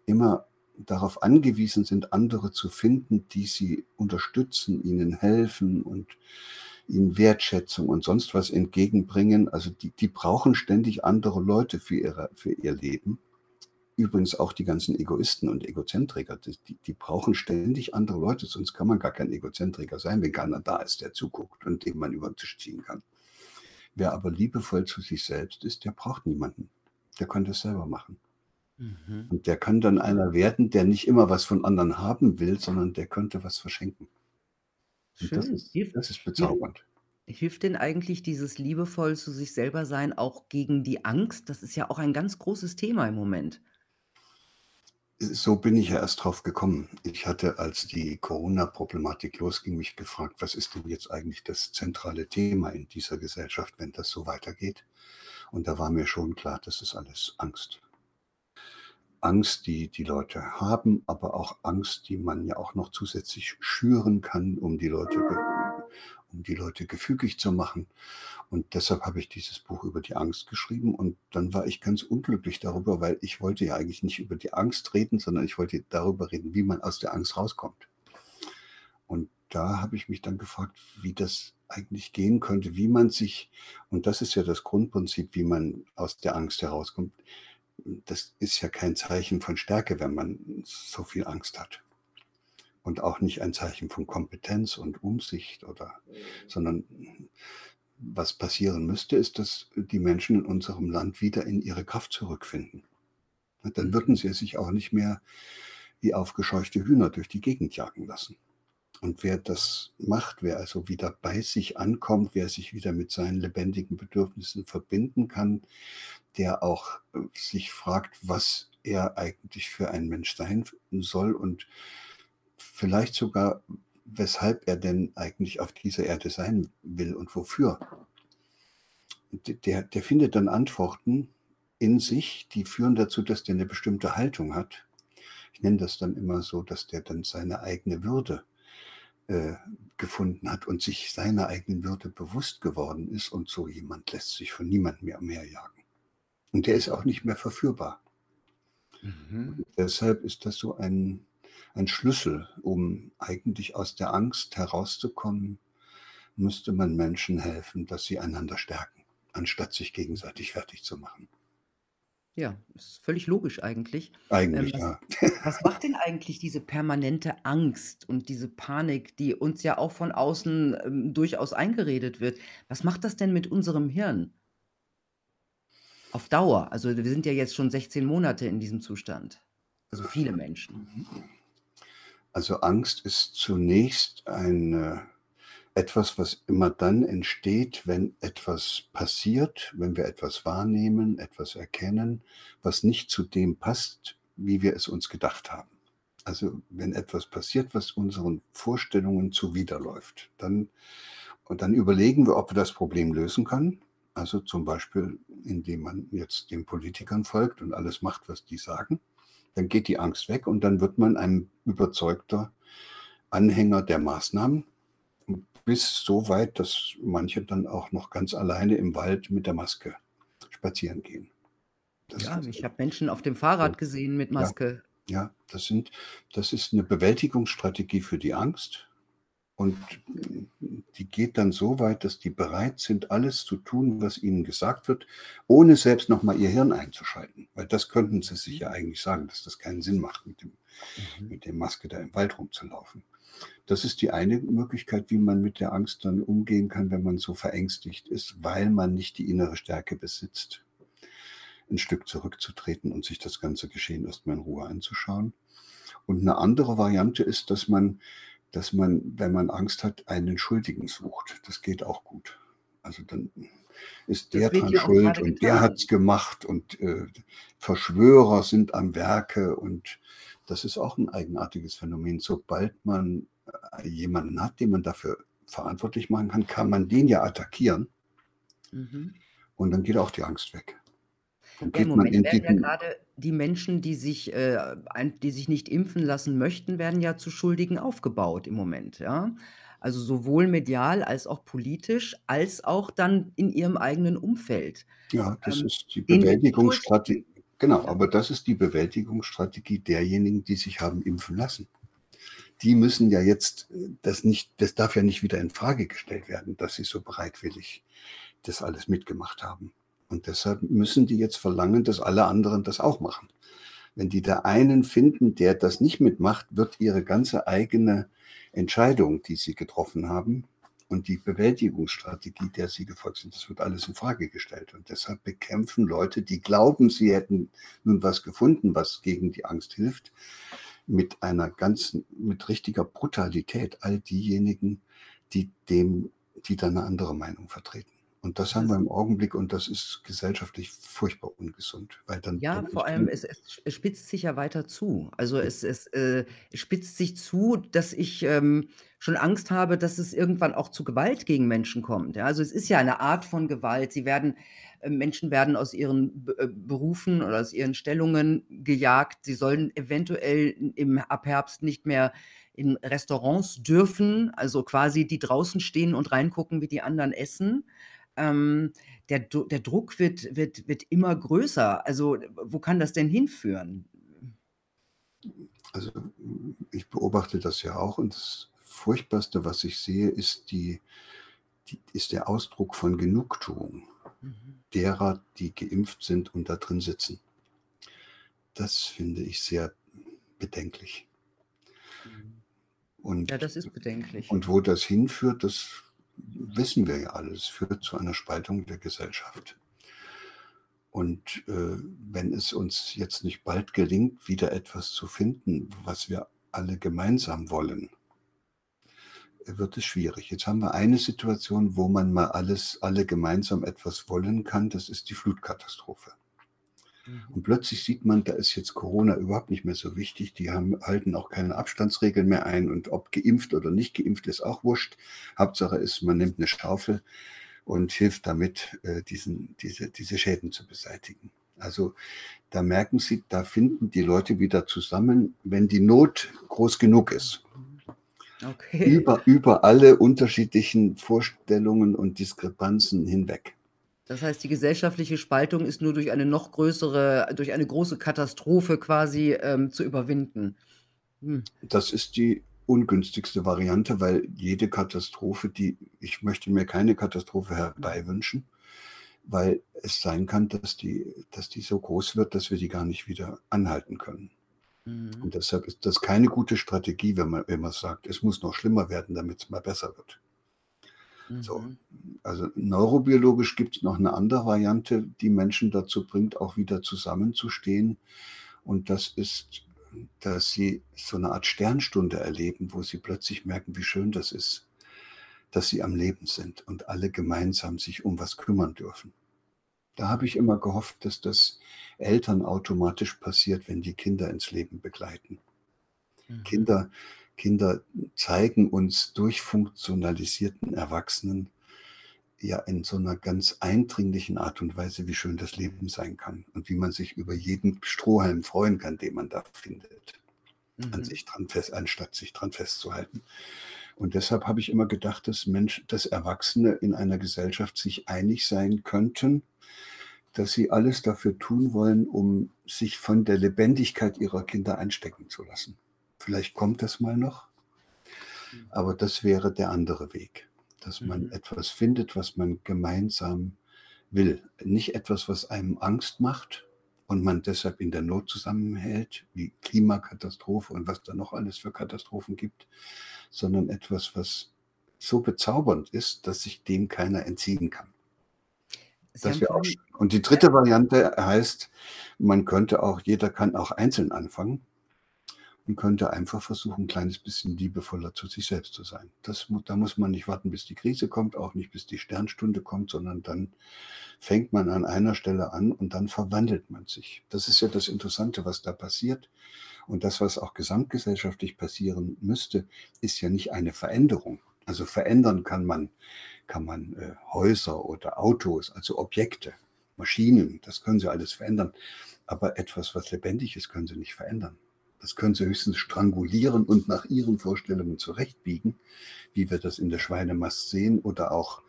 immer darauf angewiesen sind, andere zu finden, die sie unterstützen, ihnen helfen und ihnen Wertschätzung und sonst was entgegenbringen. Also die, die brauchen ständig andere Leute für, ihre, für ihr Leben. Übrigens auch die ganzen Egoisten und Egozentriker, die, die brauchen ständig andere Leute, sonst kann man gar kein Egozentriker sein, wenn keiner da ist, der zuguckt und dem man über den Tisch ziehen kann. Wer aber liebevoll zu sich selbst ist, der braucht niemanden. Der kann das selber machen. Mhm. Und der kann dann einer werden, der nicht immer was von anderen haben will, sondern der könnte was verschenken. Das ist, Hilft, das ist bezaubernd. hilft denn eigentlich dieses liebevoll zu sich selber sein auch gegen die Angst? Das ist ja auch ein ganz großes Thema im Moment. So bin ich ja erst drauf gekommen. Ich hatte, als die Corona-Problematik losging, mich gefragt, was ist denn jetzt eigentlich das zentrale Thema in dieser Gesellschaft, wenn das so weitergeht? Und da war mir schon klar, das ist alles Angst. Angst, die die Leute haben, aber auch Angst, die man ja auch noch zusätzlich schüren kann, um die Leute, um die Leute gefügig zu machen. Und deshalb habe ich dieses Buch über die Angst geschrieben. Und dann war ich ganz unglücklich darüber, weil ich wollte ja eigentlich nicht über die Angst reden, sondern ich wollte darüber reden, wie man aus der Angst rauskommt. Und da habe ich mich dann gefragt, wie das eigentlich gehen könnte, wie man sich, und das ist ja das Grundprinzip, wie man aus der Angst herauskommt, das ist ja kein Zeichen von Stärke, wenn man so viel Angst hat. und auch nicht ein Zeichen von Kompetenz und Umsicht oder, sondern was passieren müsste, ist, dass die Menschen in unserem Land wieder in ihre Kraft zurückfinden. Dann würden sie sich auch nicht mehr wie aufgescheuchte Hühner durch die Gegend jagen lassen. Und wer das macht, wer also wieder bei sich ankommt, wer sich wieder mit seinen lebendigen Bedürfnissen verbinden kann, der auch äh, sich fragt, was er eigentlich für ein Mensch sein soll und vielleicht sogar, weshalb er denn eigentlich auf dieser Erde sein will und wofür. Der, der findet dann Antworten in sich, die führen dazu, dass der eine bestimmte Haltung hat. Ich nenne das dann immer so, dass der dann seine eigene Würde äh, gefunden hat und sich seiner eigenen Würde bewusst geworden ist. Und so jemand lässt sich von niemandem mehr umherjagen. Und der ist auch nicht mehr verführbar. Mhm. Deshalb ist das so ein, ein Schlüssel, um eigentlich aus der Angst herauszukommen, müsste man Menschen helfen, dass sie einander stärken, anstatt sich gegenseitig fertig zu machen. Ja, ist völlig logisch eigentlich. Eigentlich, Ähm, was ja. was macht denn eigentlich diese permanente Angst und diese Panik, die uns ja auch von außen, ähm, durchaus eingeredet wird? Was macht das denn mit unserem Hirn? Auf Dauer. Also, wir sind ja jetzt schon 16 Monate in diesem Zustand. Also, viele Menschen. Also, Angst ist zunächst ein, etwas, was immer dann entsteht, wenn etwas passiert, wenn wir etwas wahrnehmen, etwas erkennen, was nicht zu dem passt, wie wir es uns gedacht haben. Also wenn etwas passiert, was unseren Vorstellungen zuwiderläuft, dann, und dann überlegen wir, ob wir das Problem lösen können. Also zum Beispiel, indem man jetzt den Politikern folgt und alles macht, was die sagen. Dann geht die Angst weg und dann wird man ein überzeugter Anhänger der Maßnahmen bis so weit, dass manche dann auch noch ganz alleine im Wald mit der Maske spazieren gehen. Das ja, ich habe Menschen auf dem Fahrrad gesehen mit Maske. Ja, ja, das, sind, das ist eine Bewältigungsstrategie für die Angst. Und die geht dann so weit, dass die bereit sind, alles zu tun, was ihnen gesagt wird, ohne selbst nochmal ihr Hirn einzuschalten. Weil das könnten sie sich ja eigentlich sagen, dass das keinen Sinn macht, mit dem, mhm. mit dem Maske da im Wald rumzulaufen. Das ist die eine Möglichkeit, wie man mit der Angst dann umgehen kann, wenn man so verängstigt ist, weil man nicht die innere Stärke besitzt, ein Stück zurückzutreten und sich das ganze Geschehen erstmal in Ruhe anzuschauen. Und eine andere Variante ist, dass man, dass man, wenn man Angst hat, einen Schuldigen sucht. Das geht auch gut. Also dann ist der dran schuld und der hat es gemacht und äh, Verschwörer sind am Werke und das ist auch ein eigenartiges Phänomen. Sobald man äh, jemanden hat, den man dafür verantwortlich machen kann, kann man den ja attackieren. Mhm. Und dann geht auch die Angst weg. Ja, Im Moment werden ja gerade die Menschen, die sich, äh, die sich nicht impfen lassen möchten, werden ja zu Schuldigen aufgebaut im Moment. Ja? Also sowohl medial als auch politisch, als auch dann in ihrem eigenen Umfeld. Ja, das ähm, ist die Bewältigungsstrategie. Genau, aber das ist die Bewältigungsstrategie derjenigen, die sich haben impfen lassen. Die müssen ja jetzt, das nicht, das darf ja nicht wieder in Frage gestellt werden, dass sie so bereitwillig das alles mitgemacht haben. Und deshalb müssen die jetzt verlangen, dass alle anderen das auch machen. Wenn die da einen finden, der das nicht mitmacht, wird ihre ganze eigene Entscheidung, die sie getroffen haben, und die Bewältigungsstrategie, der sie gefolgt sind, das wird alles in Frage gestellt. Und deshalb bekämpfen Leute, die glauben, sie hätten nun was gefunden, was gegen die Angst hilft, mit einer ganzen, mit richtiger Brutalität all diejenigen, die dem, die da eine andere Meinung vertreten. Und das haben wir im Augenblick und das ist gesellschaftlich furchtbar ungesund. Weil dann, Ja, dann vor allem, es, es, spitzt sich ja weiter zu. Also es, es äh, spitzt sich zu, dass ich ähm, schon Angst habe, dass es irgendwann auch zu Gewalt gegen Menschen kommt. Ja? Also es ist ja eine Art von Gewalt. Sie werden, äh, Menschen werden aus ihren B äh, Berufen oder aus ihren Stellungen gejagt. Sie sollen eventuell im ab Herbst nicht mehr in Restaurants dürfen, also quasi die draußen stehen und reingucken, wie die anderen essen ähm, der, der Druck wird, wird, wird immer größer. Also wo kann das denn hinführen? Also ich beobachte das ja auch und das Furchtbarste, was ich sehe, ist, die, die ist der Ausdruck von Genugtuung mhm. derer, die geimpft sind und da drin sitzen. Das finde ich sehr bedenklich. Mhm. Und, ja, das ist bedenklich. Und wo das hinführt, das wissen wir ja alles, führt zu einer Spaltung der Gesellschaft. Und äh, wenn es uns jetzt nicht bald gelingt, wieder etwas zu finden, was wir alle gemeinsam wollen, wird es schwierig. Jetzt haben wir eine Situation, wo man mal alles, alle gemeinsam etwas wollen kann. Das ist die Flutkatastrophe. Und plötzlich sieht man, da ist jetzt Corona überhaupt nicht mehr so wichtig. Die haben, halten auch keine Abstandsregeln mehr ein. Und ob geimpft oder nicht geimpft ist auch wurscht. Hauptsache ist, man nimmt eine Schaufel und hilft damit, äh, diesen, diese, diese Schäden zu beseitigen. Also da merken Sie, da finden die Leute wieder zusammen, wenn die Not groß genug ist. Okay. Über, über alle unterschiedlichen Vorstellungen und Diskrepanzen hinweg. Das heißt, die gesellschaftliche Spaltung ist nur durch eine noch größere, durch eine große Katastrophe quasi ähm, zu überwinden. Hm. Das ist die ungünstigste Variante, weil jede Katastrophe, die ich möchte mir keine Katastrophe herbeiwünschen, weil es sein kann, dass die, dass die so groß wird, dass wir die gar nicht wieder anhalten können. Mhm. Und deshalb ist das keine gute Strategie, wenn man, wenn man sagt, es muss noch schlimmer werden, damit es mal besser wird. Mhm. So, also neurobiologisch gibt es noch eine andere Variante, die Menschen dazu bringt, auch wieder zusammenzustehen. Und das ist, dass sie so eine Art Sternstunde erleben, wo sie plötzlich merken, wie schön das ist, dass sie am Leben sind und alle gemeinsam sich um was kümmern dürfen. Da habe ich immer gehofft, dass das Eltern automatisch passiert, wenn die Kinder ins Leben begleiten. Mhm. Kinder, Kinder zeigen uns durch funktionalisierten Erwachsenen ja in so einer ganz eindringlichen Art und Weise, wie schön das Leben sein kann und wie man sich über jeden Strohhalm freuen kann, den man da findet, mhm. an sich dran fest, anstatt sich dran festzuhalten. Und deshalb habe ich immer gedacht, dass Mensch, dass Erwachsene in einer Gesellschaft sich einig sein könnten, dass sie alles dafür tun wollen, um sich von der Lebendigkeit ihrer Kinder einstecken zu lassen. Vielleicht kommt das mal noch, aber das wäre der andere Weg, dass man mhm. etwas findet, was man gemeinsam will. Nicht etwas, was einem Angst macht und man deshalb in der Not zusammenhält, wie Klimakatastrophe und was da noch alles für Katastrophen gibt, sondern etwas, was so bezaubernd ist, dass sich dem keiner entziehen kann. Auch, und die dritte Variante heißt, man könnte auch, jeder kann auch einzeln anfangen und könnte einfach versuchen, ein kleines bisschen liebevoller zu sich selbst zu sein. Das, da muss man nicht warten, bis die Krise kommt, auch nicht bis die Sternstunde kommt, sondern dann fängt man an einer Stelle an und dann verwandelt man sich. Das ist ja das Interessante, was da passiert. Und das, was auch gesamtgesellschaftlich passieren müsste, ist ja nicht eine Veränderung. Also verändern kann man kann man äh, Häuser oder Autos, also Objekte, Maschinen, das können sie alles verändern. Aber etwas, was lebendig ist, können sie nicht verändern. Das können sie höchstens strangulieren und nach ihren Vorstellungen zurechtbiegen, wie wir das in der Schweinemast sehen oder auch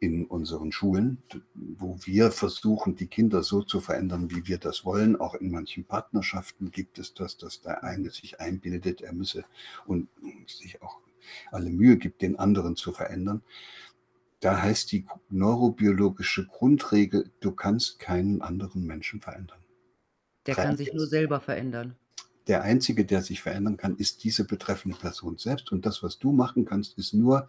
in unseren Schulen, wo wir versuchen, die Kinder so zu verändern, wie wir das wollen. Auch in manchen Partnerschaften gibt es das, dass der eine sich einbildet, er müsse und sich auch alle Mühe gibt, den anderen zu verändern. Da heißt die neurobiologische Grundregel, du kannst keinen anderen Menschen verändern. Der kann sich nur selber verändern. Der Einzige, der sich verändern kann, ist diese betreffende Person selbst. Und das, was du machen kannst, ist nur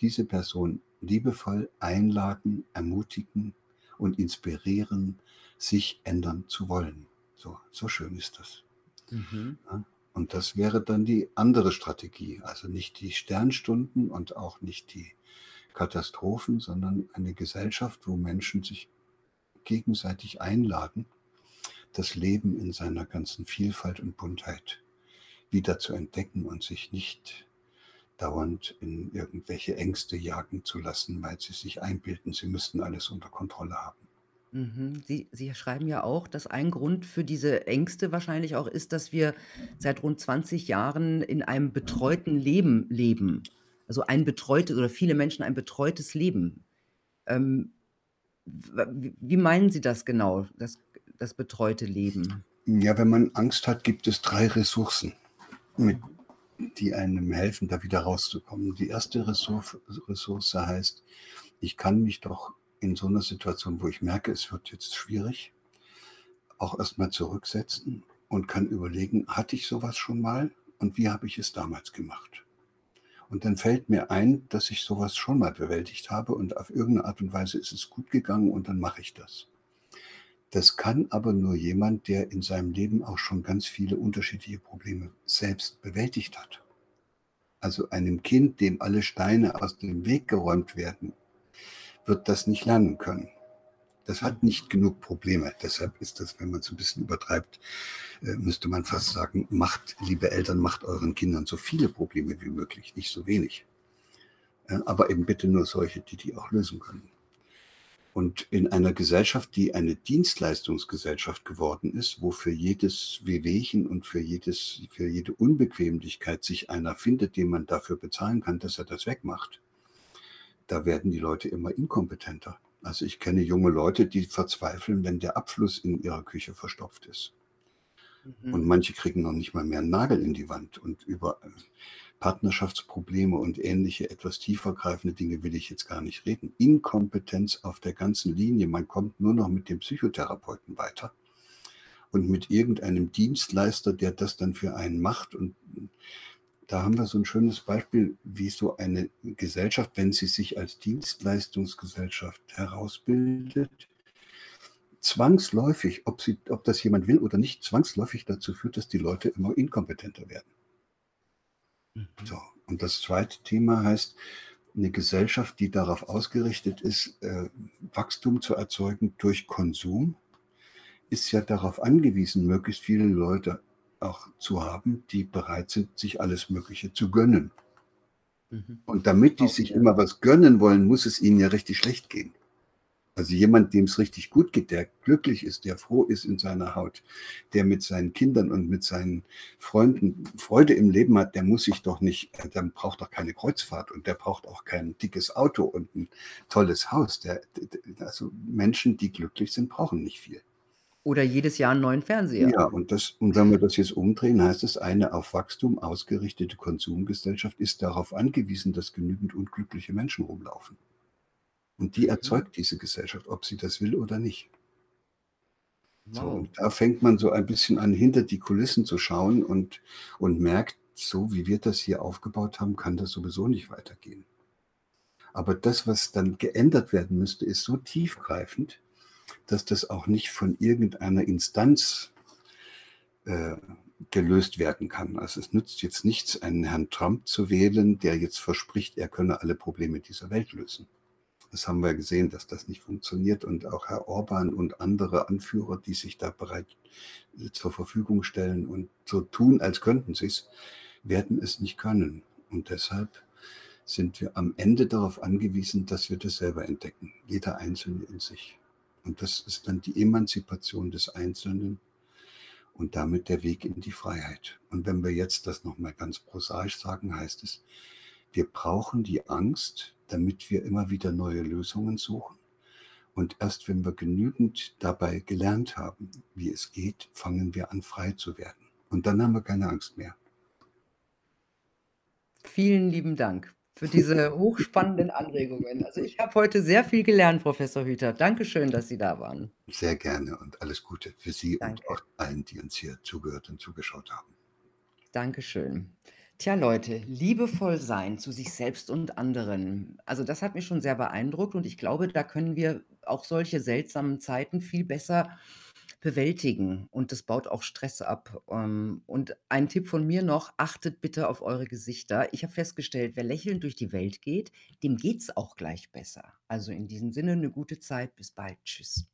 diese Person liebevoll einladen, ermutigen und inspirieren, sich ändern zu wollen. So, so schön ist das. Mhm. Ja, und das wäre dann die andere Strategie. Also nicht die Sternstunden und auch nicht die Katastrophen, sondern eine Gesellschaft, wo Menschen sich gegenseitig einladen, das Leben in seiner ganzen Vielfalt und Buntheit wieder zu entdecken und sich nicht dauernd in irgendwelche Ängste jagen zu lassen, weil sie sich einbilden, sie müssten alles unter Kontrolle haben. Mhm. Sie, Sie schreiben ja auch, dass ein Grund für diese Ängste wahrscheinlich auch ist, dass wir seit rund 20 Jahren in einem betreuten Leben leben also ein betreutes oder viele Menschen ein betreutes Leben. Ähm, wie meinen Sie das genau, das, das betreute Leben? Ja, wenn man Angst hat, gibt es drei Ressourcen, mit, die einem helfen, da wieder rauszukommen. Die erste Ressource, Ressource heißt, ich kann mich doch in so einer Situation, wo ich merke, es wird jetzt schwierig, auch erstmal zurücksetzen und kann überlegen, hatte ich sowas schon mal und wie habe ich es damals gemacht? Und dann fällt mir ein, dass ich sowas schon mal bewältigt habe und auf irgendeine Art und Weise ist es gut gegangen und dann mache ich das. Das kann aber nur jemand, der in seinem Leben auch schon ganz viele unterschiedliche Probleme selbst bewältigt hat. Also einem Kind, dem alle Steine aus dem Weg geräumt werden, wird das nicht lernen können. Das hat nicht genug Probleme. Deshalb ist das, wenn man es ein bisschen übertreibt, äh, müsste man fast sagen, macht, liebe Eltern, macht euren Kindern so viele Probleme wie möglich, nicht so wenig. Äh, aber eben bitte nur solche, die die auch lösen können. Und in einer Gesellschaft, die eine Dienstleistungsgesellschaft geworden ist, wo für jedes Wehwehchen und für, jedes, für jede Unbequemlichkeit sich einer findet, den man dafür bezahlen kann, dass er das wegmacht, da werden die Leute immer inkompetenter. Also ich kenne junge Leute, die verzweifeln, wenn der Abfluss in ihrer Küche verstopft ist. Mhm. Und manche kriegen noch nicht mal mehr einen Nagel in die Wand. Und über Partnerschaftsprobleme und ähnliche etwas tiefergreifende Dinge will ich jetzt gar nicht reden. Inkompetenz auf der ganzen Linie. Man kommt nur noch mit dem Psychotherapeuten weiter und mit irgendeinem Dienstleister, der das dann für einen macht. Und da haben wir so ein schönes Beispiel, wie so eine Gesellschaft, wenn sie sich als Dienstleistungsgesellschaft herausbildet, zwangsläufig, ob, sie, ob das jemand will oder nicht, zwangsläufig dazu führt, dass die Leute immer inkompetenter werden. Mhm. So, und das zweite Thema heißt, eine Gesellschaft, die darauf ausgerichtet ist, äh, Wachstum zu erzeugen durch Konsum, ist ja darauf angewiesen, möglichst viele Leute auch zu haben, die bereit sind, sich alles Mögliche zu gönnen. Mhm. Und damit die sich immer was gönnen wollen, muss es ihnen ja richtig schlecht gehen. Also jemand, dem es richtig gut geht, der glücklich ist, der froh ist in seiner Haut, der mit seinen Kindern und mit seinen Freunden Freude im Leben hat, der muss sich doch nicht, der braucht doch keine Kreuzfahrt und der braucht auch kein dickes Auto und ein tolles Haus. Der, also Menschen, die glücklich sind, brauchen nicht viel. Oder jedes Jahr einen neuen Fernseher. Ja, und, das, und wenn wir das jetzt umdrehen, heißt es, eine auf Wachstum ausgerichtete Konsumgesellschaft ist darauf angewiesen, dass genügend unglückliche Menschen rumlaufen. Und die mhm. erzeugt diese Gesellschaft, ob sie das will oder nicht. Wow. So, und da fängt man so ein bisschen an, hinter die Kulissen zu schauen und, und merkt, so wie wir das hier aufgebaut haben, kann das sowieso nicht weitergehen. Aber das, was dann geändert werden müsste, ist so tiefgreifend, dass das auch nicht von irgendeiner Instanz äh, gelöst werden kann. Also es nützt jetzt nichts, einen Herrn Trump zu wählen, der jetzt verspricht, er könne alle Probleme dieser Welt lösen. Das haben wir gesehen, dass das nicht funktioniert und auch Herr Orban und andere Anführer, die sich da bereit äh, zur Verfügung stellen und so tun, als könnten sie es, werden es nicht können. Und deshalb sind wir am Ende darauf angewiesen, dass wir das selber entdecken, jeder Einzelne in sich. Und das ist dann die Emanzipation des Einzelnen und damit der Weg in die Freiheit. Und wenn wir jetzt das nochmal ganz prosaisch sagen, heißt es, wir brauchen die Angst, damit wir immer wieder neue Lösungen suchen. Und erst wenn wir genügend dabei gelernt haben, wie es geht, fangen wir an, frei zu werden. Und dann haben wir keine Angst mehr. Vielen lieben Dank für diese hochspannenden Anregungen. Also ich habe heute sehr viel gelernt, Professor Hüter. Dankeschön, dass Sie da waren. Sehr gerne und alles Gute für Sie Danke. und auch allen, die uns hier zugehört und zugeschaut haben. Dankeschön. Tja, Leute, liebevoll sein zu sich selbst und anderen. Also das hat mich schon sehr beeindruckt und ich glaube, da können wir auch solche seltsamen Zeiten viel besser bewältigen und das baut auch Stress ab. Ähm, und ein Tipp von mir noch, achtet bitte auf eure Gesichter. Ich habe festgestellt, wer lächelnd durch die Welt geht, dem geht es auch gleich besser. Also in diesem Sinne eine gute Zeit. Bis bald. Tschüss.